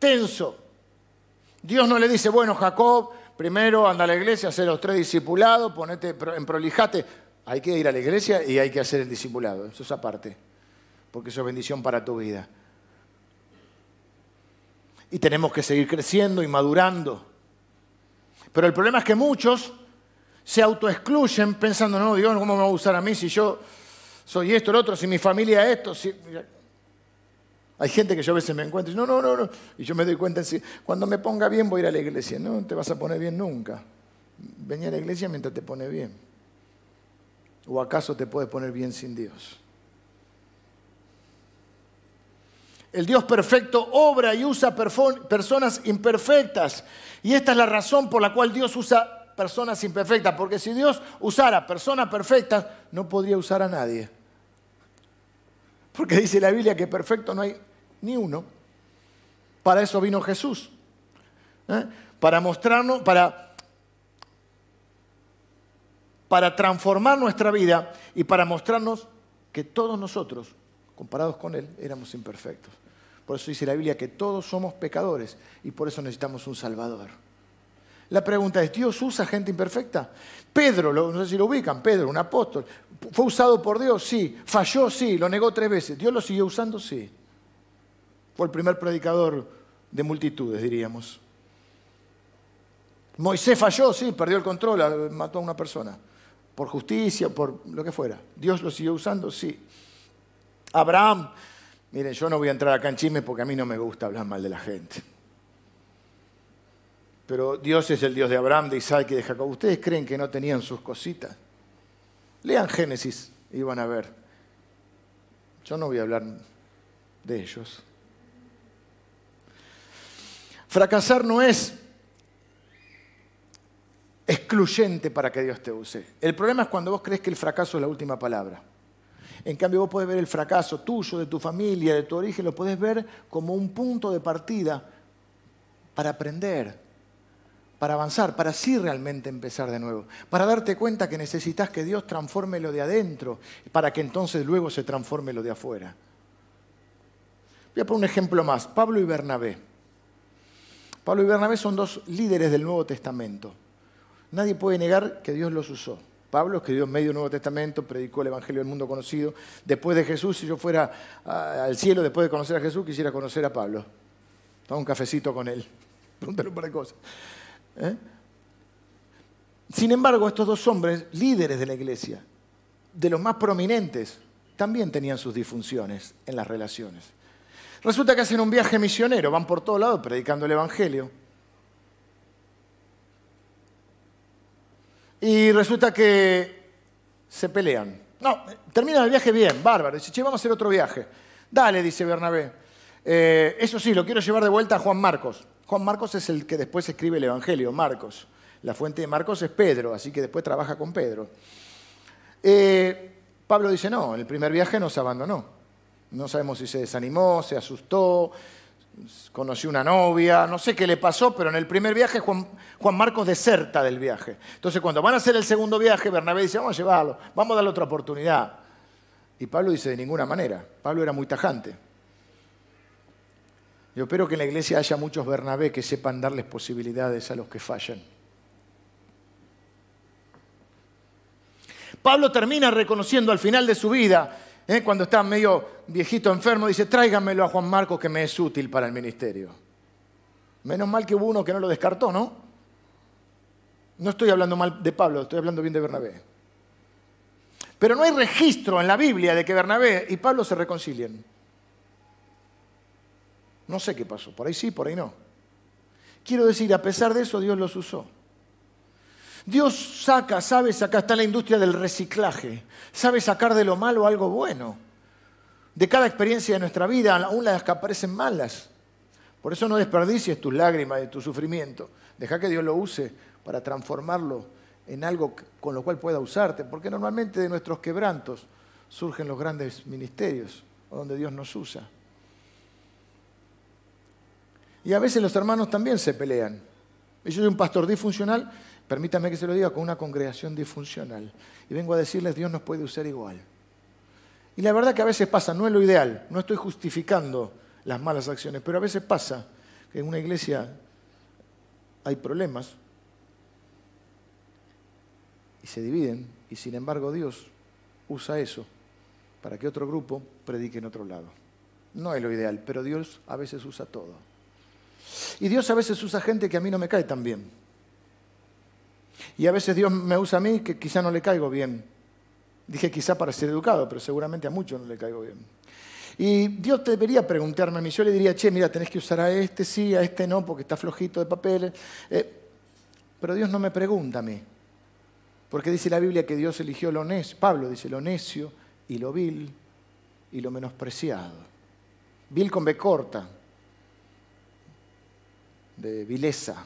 tenso, Dios no le dice, bueno, Jacob, primero anda a la iglesia, hacer los tres discipulados, ponete en prolijate. Hay que ir a la iglesia y hay que hacer el discipulado, eso es aparte, porque eso es bendición para tu vida. Y tenemos que seguir creciendo y madurando. Pero el problema es que muchos se autoexcluyen pensando, no, Dios, ¿cómo me va a usar a mí si yo soy esto, el otro, si mi familia es esto? Hay gente que yo a veces me encuentro y no, no, no, no. Y yo me doy cuenta, cuando me ponga bien voy a ir a la iglesia. No, te vas a poner bien nunca. Ven a la iglesia mientras te pone bien. ¿O acaso te puedes poner bien sin Dios? El Dios perfecto obra y usa personas imperfectas. Y esta es la razón por la cual Dios usa personas imperfectas. Porque si Dios usara personas perfectas, no podría usar a nadie. Porque dice la Biblia que perfecto no hay ni uno. Para eso vino Jesús. ¿eh? Para mostrarnos, para, para transformar nuestra vida y para mostrarnos que todos nosotros, comparados con Él, éramos imperfectos. Por eso dice la Biblia que todos somos pecadores y por eso necesitamos un Salvador. La pregunta es, ¿Dios usa gente imperfecta? Pedro, no sé si lo ubican, Pedro, un apóstol, ¿fue usado por Dios? Sí. ¿Falló? Sí. ¿Lo negó tres veces? ¿Dios lo siguió usando? Sí. Fue el primer predicador de multitudes, diríamos. Moisés falló, sí, perdió el control, mató a una persona. Por justicia, por lo que fuera. Dios lo siguió usando, sí. Abraham, miren, yo no voy a entrar acá en chisme porque a mí no me gusta hablar mal de la gente. Pero Dios es el Dios de Abraham, de Isaac y de Jacob. ¿Ustedes creen que no tenían sus cositas? Lean Génesis y van a ver. Yo no voy a hablar de ellos. Fracasar no es excluyente para que Dios te use. El problema es cuando vos crees que el fracaso es la última palabra. En cambio, vos podés ver el fracaso tuyo, de tu familia, de tu origen, lo podés ver como un punto de partida para aprender, para avanzar, para así realmente empezar de nuevo, para darte cuenta que necesitas que Dios transforme lo de adentro, para que entonces luego se transforme lo de afuera. Voy a poner un ejemplo más, Pablo y Bernabé. Pablo y Bernabé son dos líderes del Nuevo Testamento. Nadie puede negar que Dios los usó. Pablo escribió en medio del Nuevo Testamento, predicó el Evangelio del mundo conocido. Después de Jesús, si yo fuera al cielo, después de conocer a Jesús, quisiera conocer a Pablo. Toma un cafecito con él. Pregúntale un par de cosas. ¿Eh? Sin embargo, estos dos hombres, líderes de la iglesia, de los más prominentes, también tenían sus disfunciones en las relaciones. Resulta que hacen un viaje misionero, van por todos lados predicando el Evangelio. Y resulta que se pelean. No, termina el viaje bien, bárbaro. Dice, che, vamos a hacer otro viaje. Dale, dice Bernabé. Eh, eso sí, lo quiero llevar de vuelta a Juan Marcos. Juan Marcos es el que después escribe el Evangelio, Marcos. La fuente de Marcos es Pedro, así que después trabaja con Pedro. Eh, Pablo dice, no, en el primer viaje nos abandonó. No sabemos si se desanimó, se asustó, conoció una novia, no sé qué le pasó, pero en el primer viaje Juan, Marcos deserta del viaje. Entonces cuando van a hacer el segundo viaje, Bernabé dice, vamos a llevarlo, vamos a darle otra oportunidad. Y Pablo dice, de ninguna manera. Pablo era muy tajante. Yo espero que en la iglesia haya muchos Bernabé que sepan darles posibilidades a los que fallan. Pablo termina reconociendo al final de su vida, ¿eh? cuando está medio viejito enfermo, dice, tráigamelo a Juan Marcos que me es útil para el ministerio. Menos mal que hubo uno que no lo descartó, ¿no? No estoy hablando mal de Pablo, estoy hablando bien de Bernabé. Pero no hay registro en la Biblia de que Bernabé y Pablo se reconcilien. No sé qué pasó, por ahí sí, por ahí no. Quiero decir, a pesar de eso, Dios los usó. Dios saca, sabe sacar, está la industria del reciclaje, sabe sacar de lo malo algo bueno. De cada experiencia de nuestra vida, aún las que aparecen malas. Por eso no desperdicies tus lágrimas y tu sufrimiento. Deja que Dios lo use para transformarlo en algo con lo cual pueda usarte, porque normalmente de nuestros quebrantos surgen los grandes ministerios, donde Dios nos usa. Y a veces los hermanos también se pelean. Yo soy un pastor disfuncional Permítame que se lo diga con una congregación disfuncional. Y vengo a decirles, Dios nos puede usar igual. Y la verdad que a veces pasa, no es lo ideal, no estoy justificando las malas acciones, pero a veces pasa que en una iglesia hay problemas y se dividen, y sin embargo Dios usa eso para que otro grupo predique en otro lado. No es lo ideal, pero Dios a veces usa todo. Y Dios a veces usa gente que a mí no me cae tan bien. Y a veces Dios me usa a mí que quizá no le caigo bien. Dije quizá para ser educado, pero seguramente a muchos no le caigo bien. Y Dios debería preguntarme a mí. Yo le diría, che, mira, tenés que usar a este sí, a este no, porque está flojito de papeles. Eh, pero Dios no me pregunta a mí. Porque dice la Biblia que Dios eligió lo necio. Pablo dice lo necio y lo vil y lo menospreciado. Vil con B corta, de vileza.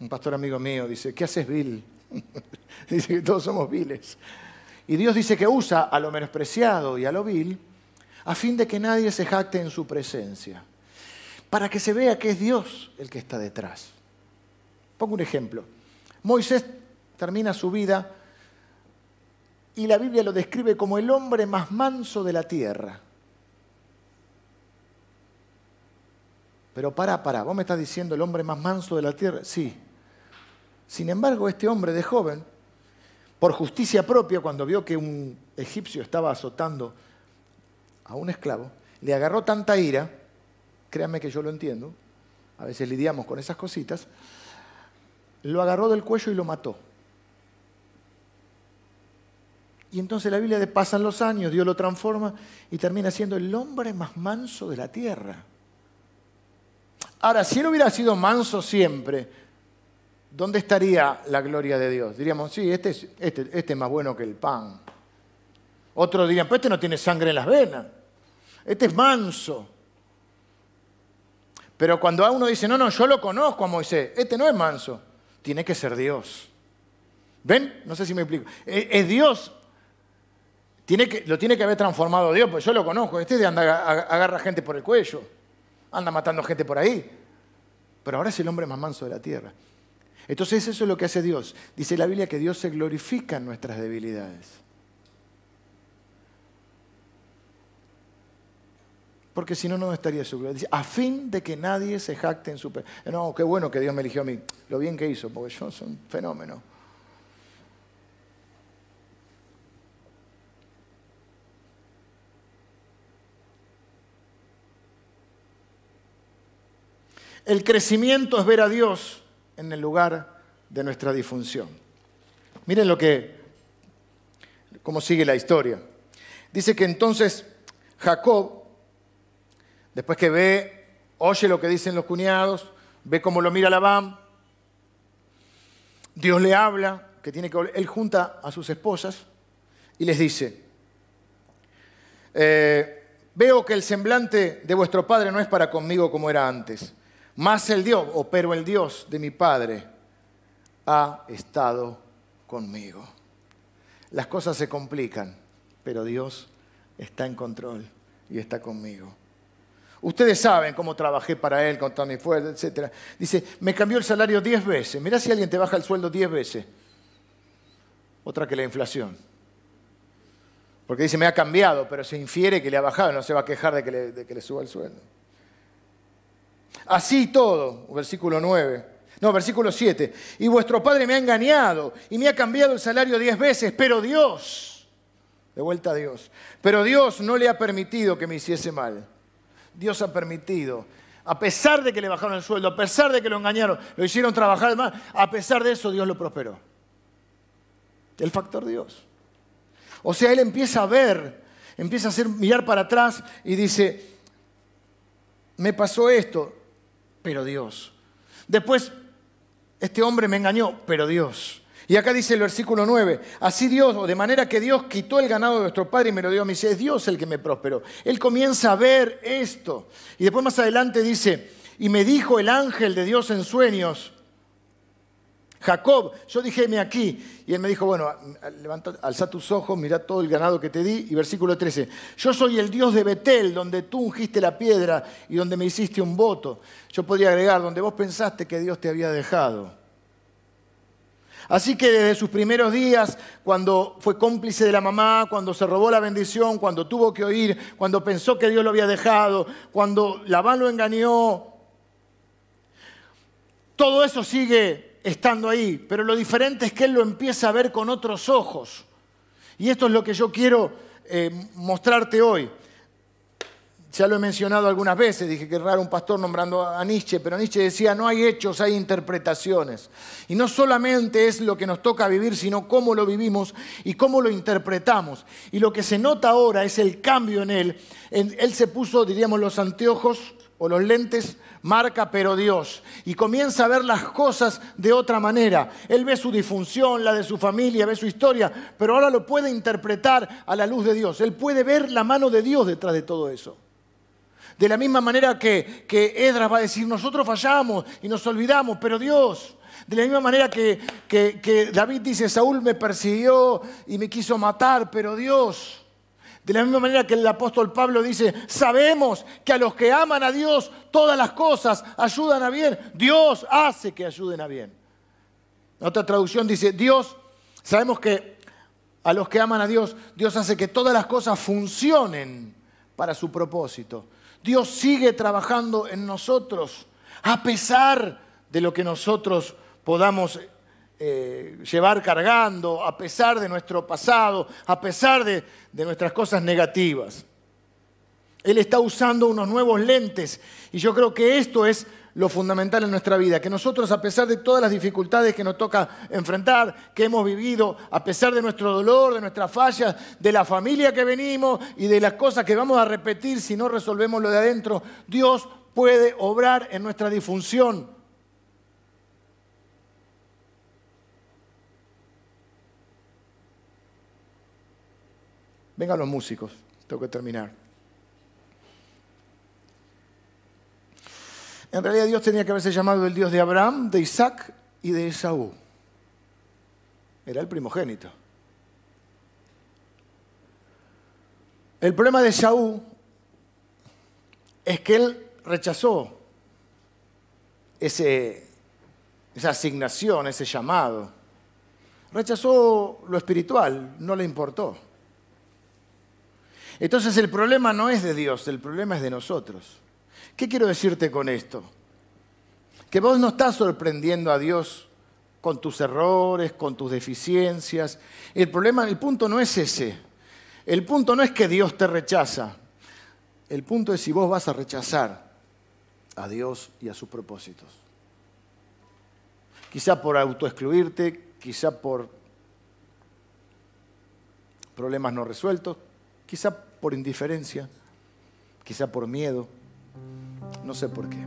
Un pastor amigo mío dice, ¿qué haces vil? dice que todos somos viles. Y Dios dice que usa a lo menospreciado y a lo vil a fin de que nadie se jacte en su presencia, para que se vea que es Dios el que está detrás. Pongo un ejemplo. Moisés termina su vida y la Biblia lo describe como el hombre más manso de la tierra. Pero para, para, vos me estás diciendo el hombre más manso de la tierra. Sí, sin embargo, este hombre de joven, por justicia propia, cuando vio que un egipcio estaba azotando a un esclavo, le agarró tanta ira, créanme que yo lo entiendo, a veces lidiamos con esas cositas, lo agarró del cuello y lo mató. Y entonces la Biblia de pasan los años, Dios lo transforma y termina siendo el hombre más manso de la tierra. Ahora, si él hubiera sido manso siempre, ¿dónde estaría la gloria de Dios? Diríamos, sí, este es, este, este más bueno que el pan. Otros dirían, pues este no tiene sangre en las venas. Este es manso. Pero cuando uno dice, no, no, yo lo conozco a Moisés, este no es manso, tiene que ser Dios. ¿Ven? No sé si me explico. Es, Dios. Tiene que, lo tiene que haber transformado Dios, pues yo lo conozco. Este anda, agarra gente por el cuello, anda matando gente por ahí. Pero ahora es el hombre más manso de la tierra. Entonces eso es lo que hace Dios. Dice la Biblia que Dios se glorifica en nuestras debilidades. Porque si no, no estaría su gloria. Dice, a fin de que nadie se jacte en su... No, qué bueno que Dios me eligió a mí. Lo bien que hizo, porque yo soy un fenómeno. El crecimiento es ver a Dios en el lugar de nuestra disfunción. Miren lo que, cómo sigue la historia. Dice que entonces Jacob, después que ve, oye lo que dicen los cuñados, ve cómo lo mira Labán, Dios le habla, que tiene que él junta a sus esposas y les dice, eh, veo que el semblante de vuestro Padre no es para conmigo como era antes, más el Dios, o pero el Dios de mi Padre ha estado conmigo. Las cosas se complican, pero Dios está en control y está conmigo. Ustedes saben cómo trabajé para él con toda mi fuerza, etc. Dice, me cambió el salario diez veces. Mirá si alguien te baja el sueldo diez veces. Otra que la inflación. Porque dice, me ha cambiado, pero se infiere que le ha bajado, no se va a quejar de que le suba el sueldo. Así todo, versículo 9. No, versículo 7. Y vuestro padre me ha engañado y me ha cambiado el salario diez veces, pero Dios, de vuelta a Dios, pero Dios no le ha permitido que me hiciese mal. Dios ha permitido. A pesar de que le bajaron el sueldo, a pesar de que lo engañaron, lo hicieron trabajar más, a pesar de eso Dios lo prosperó. El factor Dios. O sea, él empieza a ver, empieza a hacer, mirar para atrás y dice, me pasó esto, pero Dios. Después, este hombre me engañó, pero Dios. Y acá dice el versículo 9, así Dios, o de manera que Dios quitó el ganado de nuestro Padre y me lo dio a mí, es Dios el que me prosperó. Él comienza a ver esto. Y después más adelante dice, y me dijo el ángel de Dios en sueños, Jacob, yo dije, aquí. Y él me dijo, bueno, levanta, alza tus ojos, mira todo el ganado que te di. Y versículo 13, yo soy el Dios de Betel, donde tú ungiste la piedra y donde me hiciste un voto. Yo podría agregar, donde vos pensaste que Dios te había dejado. Así que desde sus primeros días, cuando fue cómplice de la mamá, cuando se robó la bendición, cuando tuvo que oír, cuando pensó que Dios lo había dejado, cuando Labán lo engañó, todo eso sigue estando ahí, pero lo diferente es que él lo empieza a ver con otros ojos. Y esto es lo que yo quiero eh, mostrarte hoy. Ya lo he mencionado algunas veces, dije que raro un pastor nombrando a Nietzsche, pero Nietzsche decía, no hay hechos, hay interpretaciones. Y no solamente es lo que nos toca vivir, sino cómo lo vivimos y cómo lo interpretamos. Y lo que se nota ahora es el cambio en él. él se puso, diríamos, los anteojos o los lentes marca pero Dios y comienza a ver las cosas de otra manera. Él ve su disfunción, la de su familia, ve su historia, pero ahora lo puede interpretar a la luz de Dios. Él puede ver la mano de Dios detrás de todo eso. De la misma manera que, que Edras va a decir, nosotros fallamos y nos olvidamos, pero Dios. De la misma manera que, que, David dice, Saúl me persiguió y me quiso matar, pero Dios. De la misma manera que el apóstol Pablo dice, sabemos que a los que aman a Dios todas las cosas ayudan a bien. Dios hace que ayuden a bien. Otra traducción dice, Dios, sabemos que a los que aman a Dios, Dios hace que todas las cosas funcionen para su propósito. Dios sigue trabajando en nosotros, a pesar de lo que nosotros podamos eh, llevar cargando, a pesar de nuestro pasado, a pesar de, de nuestras cosas negativas. Él está usando unos nuevos lentes y yo creo que esto es lo fundamental en nuestra vida, que nosotros a pesar de todas las dificultades que nos toca enfrentar, que hemos vivido, a pesar de nuestro dolor, de nuestras fallas, de la familia que venimos y de las cosas que vamos a repetir si no resolvemos lo de adentro, Dios puede obrar en nuestra disfunción. Vengan los músicos, tengo que terminar. En realidad Dios tenía que haberse llamado el Dios de Abraham, de Isaac y de Esaú. Era el primogénito. El problema de Esaú es que él rechazó ese, esa asignación, ese llamado. Rechazó lo espiritual, no le importó. Entonces el problema no es de Dios, el problema es de nosotros. ¿Qué quiero decirte con esto? Que vos no estás sorprendiendo a Dios con tus errores, con tus deficiencias. El problema, el punto no es ese. El punto no es que Dios te rechaza. El punto es si vos vas a rechazar a Dios y a sus propósitos. Quizá por autoexcluirte, quizá por problemas no resueltos, quizá por indiferencia, quizá por miedo. No sé por qué.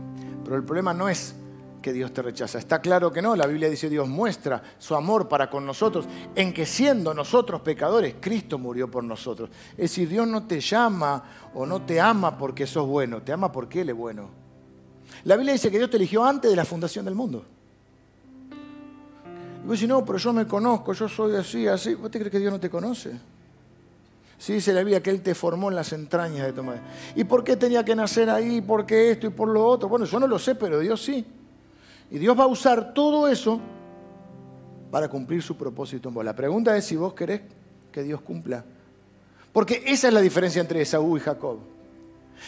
Pero el problema no es que Dios te rechaza. Está claro que no, la Biblia dice Dios muestra su amor para con nosotros en que siendo nosotros pecadores, Cristo murió por nosotros. Es decir, Dios no te llama o no te ama porque sos bueno, te ama porque Él es bueno. La Biblia dice que Dios te eligió antes de la fundación del mundo. Y vos decís, no, pero yo me conozco, yo soy así, así. ¿Vos te crees que Dios no te conoce? Sí, dice la Biblia que Él te formó en las entrañas de tu madre. ¿Y por qué tenía que nacer ahí? ¿Por qué esto y por lo otro? Bueno, yo no lo sé, pero Dios sí. Y Dios va a usar todo eso para cumplir su propósito en vos. La pregunta es si vos querés que Dios cumpla. Porque esa es la diferencia entre Esaú y Jacob.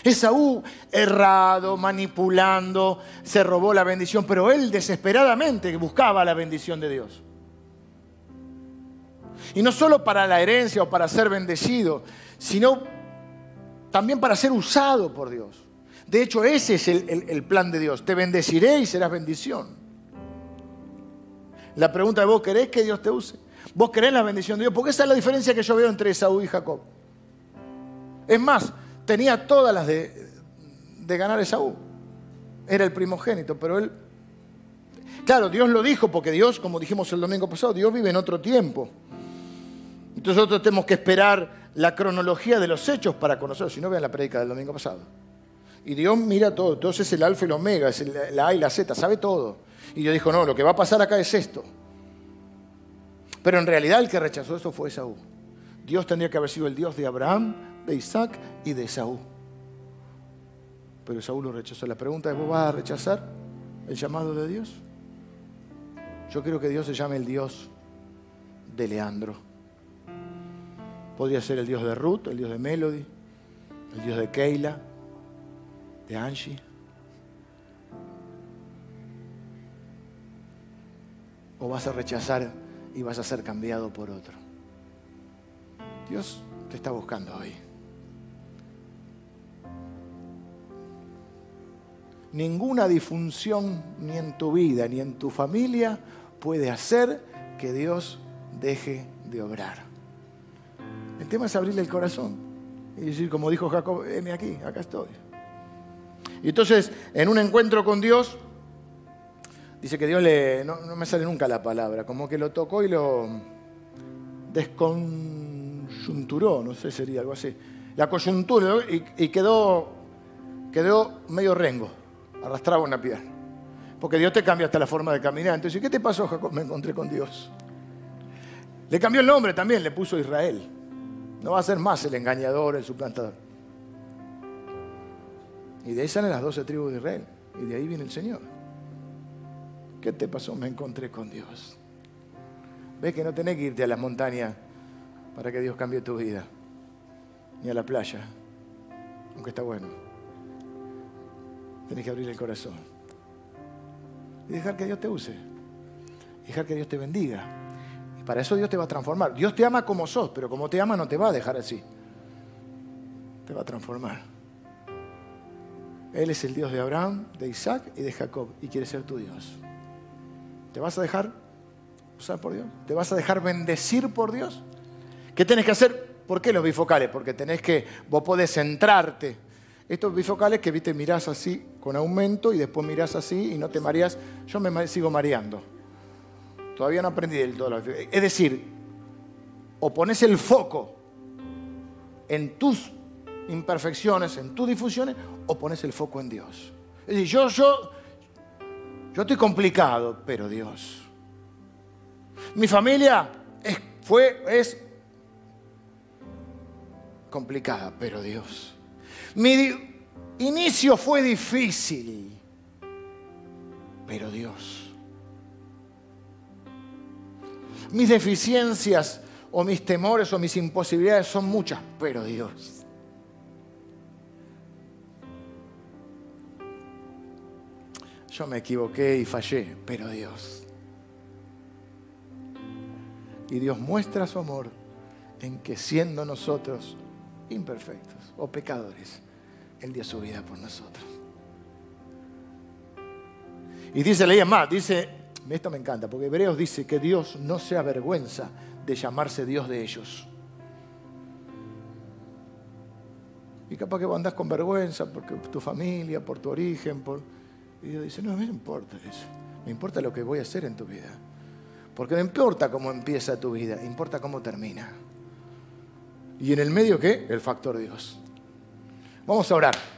Esaú, errado, manipulando, se robó la bendición, pero él desesperadamente buscaba la bendición de Dios. Y no solo para la herencia o para ser bendecido, sino también para ser usado por Dios. De hecho, ese es el, plan de Dios. Te bendeciré y serás bendición. La pregunta es, ¿vos querés que Dios te use? ¿Vos querés la bendición de Dios? Porque esa es la diferencia que yo veo entre Esaú y Jacob. Es más, tenía todas las de, de ganar Esaú. Era el primogénito, pero él... Claro, Dios lo dijo porque Dios, como dijimos el domingo pasado, Dios vive en otro tiempo. Entonces nosotros tenemos que esperar la cronología de los hechos para conocerlo. Si no, vean la predica del domingo pasado. Y Dios mira todo. Entonces es el alfa y el omega, es la A y la Z, sabe todo. Y Dios dijo, no, lo que va a pasar acá es esto. Pero en realidad el que rechazó eso fue Esaú. Dios tendría que haber sido el Dios de Abraham, de Isaac y de Esaú. Pero Esaú lo rechazó. La pregunta es, ¿vos vas a rechazar el llamado de Dios? Yo quiero que Dios se llame el Dios de Leandro. Podría ser el Dios de Ruth, el Dios de Melody, el Dios de Keila, de Angie. O vas a rechazar y vas a ser cambiado por otro. Dios te está buscando hoy. Ninguna disfunción ni en tu vida ni en tu familia puede hacer que Dios deje de obrar. El tema es abrirle el corazón y decir, como dijo Jacob, ven aquí, acá estoy. Y entonces, en un encuentro con Dios, dice que Dios le, no, me sale nunca la palabra, como que lo tocó y lo desconjunturó, no sé, sería algo así. La coyuntura y, quedó, quedó medio rengo, arrastraba una pierna. Porque Dios te cambia hasta la forma de caminar. Entonces, ¿qué te pasó, Jacob? Me encontré con Dios. Le cambió el nombre también, le puso Israel. No va a ser más el engañador, el suplantador. Y de ahí salen las doce tribus de Israel. Y de ahí viene el Señor. ¿Qué te pasó? Me encontré con Dios. Ves que no tenés que irte a las montañas para que Dios cambie tu vida. Ni a la playa. Aunque está bueno. Tenés que abrir el corazón. Y dejar que Dios te use. Dejar que Dios te bendiga. Para eso Dios te va a transformar. Dios te ama como sos, pero como te ama no te va a dejar así. Te va a transformar. Él es el Dios de Abraham, de Isaac y de Jacob y quiere ser tu Dios. ¿Te vas a dejar usar por Dios? ¿Te vas a dejar bendecir por Dios? ¿Qué tenés que hacer? ¿Por qué los bifocales? Porque tenés que, vos podés centrarte. Estos bifocales que viste, mirás así con aumento y después mirás así y no te mareas. Yo me sigo mareando. Todavía no aprendí del todo. Es decir, o pones el foco en tus imperfecciones, en tus difusiones, o pones el foco en Dios. Es decir, yo, yo, yo estoy complicado, pero Dios. Mi familia es, fue, es complicada, pero Dios. Mi inicio fue difícil, pero Dios. Mis deficiencias o mis temores o mis imposibilidades son muchas, pero Dios. Yo me equivoqué y fallé, pero Dios. Y Dios muestra su amor en que siendo nosotros imperfectos o pecadores, Él dio su vida por nosotros. Y dice, leía más, dice, esto me encanta, porque Hebreos dice que Dios no se avergüenza de llamarse Dios de ellos. Y capaz que vos andás con vergüenza porque tu familia, por tu origen, Y Dios dice, no, a mí no importa eso. Me importa lo que voy a hacer en tu vida. Porque no importa cómo empieza tu vida, importa cómo termina. ¿Y en el medio qué? El factor Dios. Vamos a orar.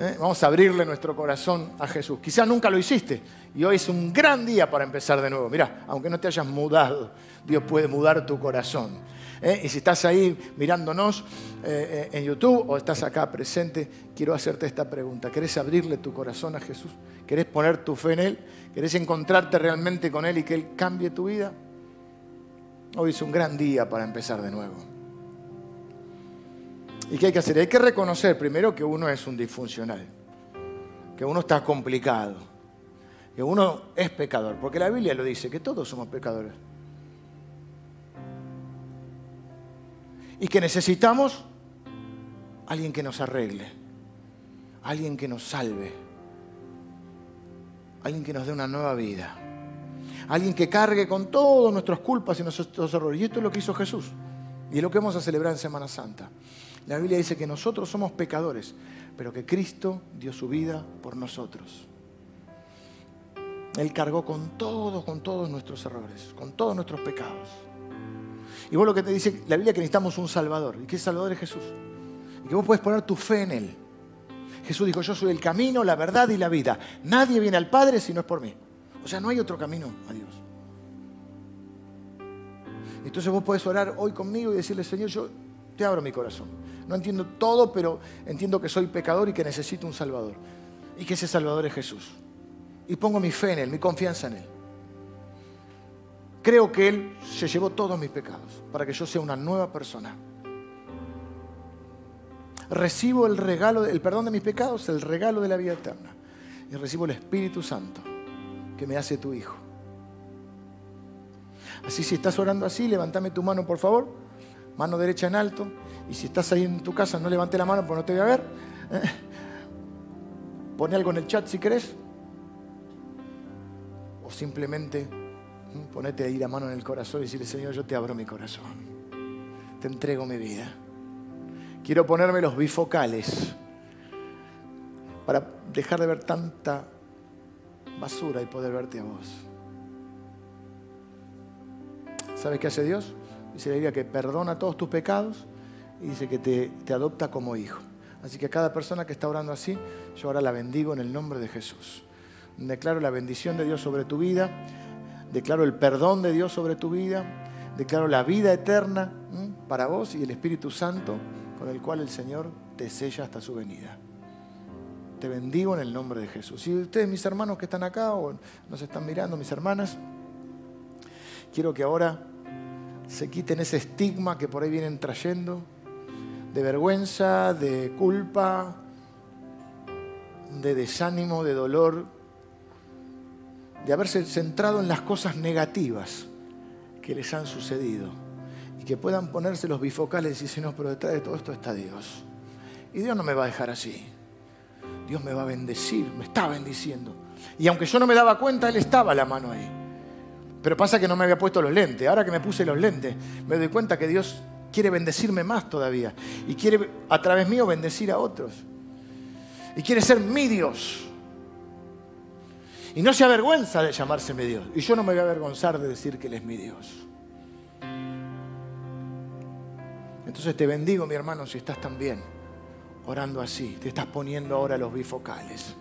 ¿Eh? Vamos a abrirle nuestro corazón a Jesús. Quizás nunca lo hiciste y hoy es un gran día para empezar de nuevo. Mira, aunque no te hayas mudado, Dios puede mudar tu corazón. ¿eh? Y si estás ahí mirándonos eh, en YouTube o estás acá presente, quiero hacerte esta pregunta. ¿Querés abrirle tu corazón a Jesús? ¿Querés poner tu fe en Él? ¿Querés encontrarte realmente con Él y que Él cambie tu vida? Hoy es un gran día para empezar de nuevo. ¿Y qué hay que hacer? Hay que reconocer primero que uno es un disfuncional, que uno está complicado, que uno es pecador, porque la Biblia lo dice, que todos somos pecadores. Y que necesitamos alguien que nos arregle, alguien que nos salve, alguien que nos dé una nueva vida, alguien que cargue con todas nuestras culpas y nuestros errores. Y esto es lo que hizo Jesús. Y es lo que vamos a celebrar en Semana Santa. La Biblia dice que nosotros somos pecadores, pero que Cristo dio su vida por nosotros. Él cargó con todos, con todos nuestros errores, con todos nuestros pecados. Y vos lo que te dice la Biblia es que necesitamos un Salvador. ¿Y qué Salvador es Jesús? Y que vos puedes poner tu fe en Él. Jesús dijo, yo soy el camino, la verdad y la vida. Nadie viene al Padre si no es por mí. O sea, no hay otro camino a Dios. Entonces vos podés orar hoy conmigo y decirle, Señor, yo te abro mi corazón. No entiendo todo, pero entiendo que soy pecador y que necesito un Salvador. Y que ese Salvador es Jesús. Y pongo mi fe en Él, mi confianza en Él. Creo que Él se llevó todos mis pecados para que yo sea una nueva persona. Recibo el regalo, el perdón de mis pecados, el regalo de la vida eterna. Y recibo el Espíritu Santo que me hace tu Hijo. Así si estás orando así, levántame tu mano por favor, mano derecha en alto. Y si estás ahí en tu casa, no levante la mano porque no te voy a ver. Pone algo en el chat si querés. O simplemente ponete ahí la mano en el corazón y decirle, Señor, yo te abro mi corazón. Te entrego mi vida. Quiero ponerme los bifocales para dejar de ver tanta basura y poder verte a vos. ¿Sabes qué hace Dios? Dice la Biblia que perdona todos tus pecados y dice que te, adopta como hijo. Así que a cada persona que está orando así, yo ahora la bendigo en el nombre de Jesús. Declaro la bendición de Dios sobre tu vida, declaro el perdón de Dios sobre tu vida, declaro la vida eterna para vos y el Espíritu Santo con el cual el Señor te sella hasta su venida. Te bendigo en el nombre de Jesús. Y ustedes, mis hermanos que están acá o nos están mirando, mis hermanas, quiero que ahora se quiten ese estigma que por ahí vienen trayendo de vergüenza, de culpa, de desánimo, de dolor, de haberse centrado en las cosas negativas que les han sucedido y que puedan ponerse los bifocales y decir, no, pero detrás de todo esto está Dios. Y Dios no me va a dejar así. Dios me va a bendecir, me está bendiciendo. Y aunque yo no me daba cuenta, Él estaba la mano ahí. Pero pasa que no me había puesto los lentes. Ahora que me puse los lentes, me doy cuenta que Dios quiere bendecirme más todavía. Y quiere a través mío bendecir a otros. Y quiere ser mi Dios. Y no se avergüenza de llamarse mi Dios. Y yo no me voy a avergonzar de decir que Él es mi Dios. Entonces te bendigo, mi hermano, si estás tan bien, orando así. Te estás poniendo ahora los bifocales.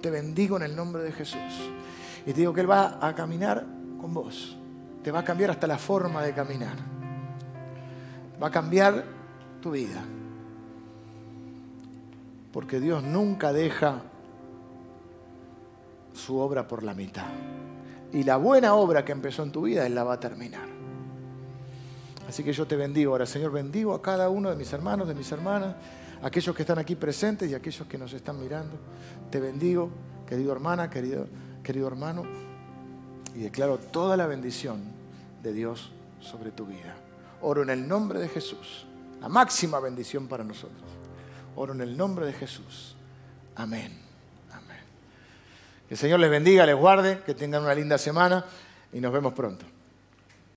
Te bendigo en el nombre de Jesús. Y te digo que Él va a caminar con vos. Te va a cambiar hasta la forma de caminar va a cambiar tu vida. Porque Dios nunca deja su obra por la mitad. Y la buena obra que empezó en tu vida, Él la va a terminar. Así que yo te bendigo ahora, Señor, bendigo a cada uno de mis hermanos, de mis hermanas, aquellos que están aquí presentes y aquellos que nos están mirando. Te bendigo, querido hermana, querido, querido hermano, y declaro toda la bendición de Dios sobre tu vida. Oro en el nombre de Jesús. La máxima bendición para nosotros. Oro en el nombre de Jesús. Amén. Amén. Que el Señor les bendiga, les guarde, que tengan una linda semana y nos vemos pronto.